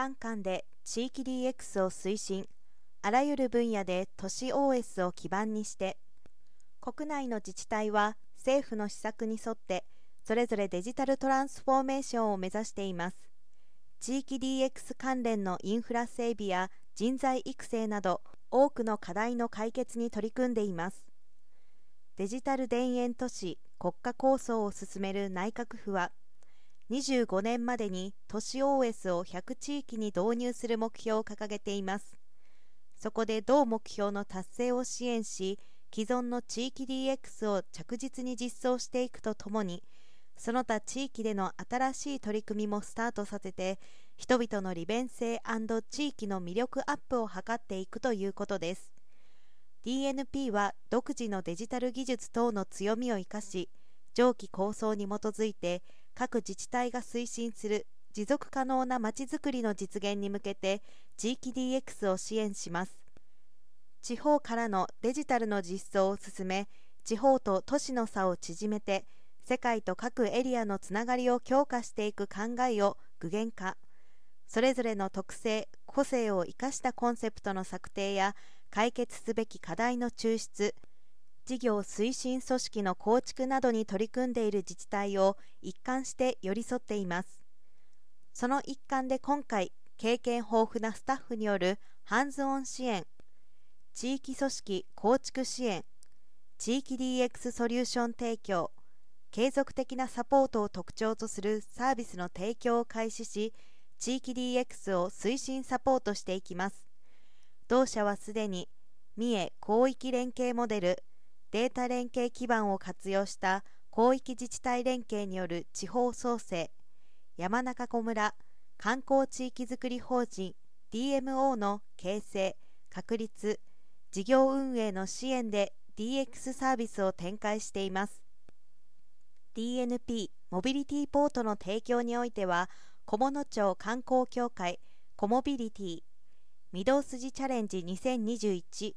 3巻で地域 DX を推進。あらゆる分野で都市 OS を基盤にして国内の自治体は政府の施策に沿ってそれぞれデジタルトランスフォーメーションを目指しています。地域 DX 関連のインフラ整備や人材育成など多くの課題の解決に取り組んでいます。デジタル田園都市国家構想を進める内閣府は25年までに都市 OS を100地域に導入する目標を掲げています。そこで同目標の達成を支援し既存の地域 DX を着実に実装していくとともにその他地域での新しい取り組みもスタートさせて人々の利便性地域の魅力アップを図っていくということです。DNP は独自のデジタル技術等の強みを生かし上記構想に基づいて各自治体が推進する持続可能なまちづくりの実現に向けて地域 DX を支援します。地方からのデジタルの実装を進め地方と都市の差を縮めて世界と各エリアのつながりを強化していく考えを具現化。それぞれの特性個性を生かしたコンセプトの策定や解決すべき課題の抽出事業推進組織の構築などに取り組んでいる自治体を一貫して寄り添っています。その一環で今回経験豊富なスタッフによるハンズオン支援地域組織構築支援地域 DX ソリューション提供継続的なサポートを特徴とするサービスの提供を開始し地域 DX を推進サポートしていきます。同社はすでに三重広域連携モデルデータ連携基盤を活用した広域自治体連携による地方創生山中湖村観光地域づくり法人 DMO の形成確立事業運営の支援で DX サービスを展開しています。DNP モビリティポートの提供においては菰野町観光協会コモビリティ御堂筋チャレンジ2021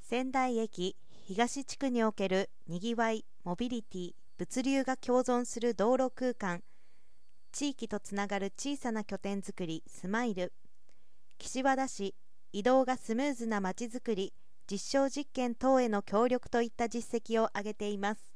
仙台駅東地区におけるにぎわいモビリティ物流が共存する道路空間地域とつながる小さな拠点づくりスマイル岸和田市移動がスムーズなまちづくり実証実験等への協力といった実績を挙げています。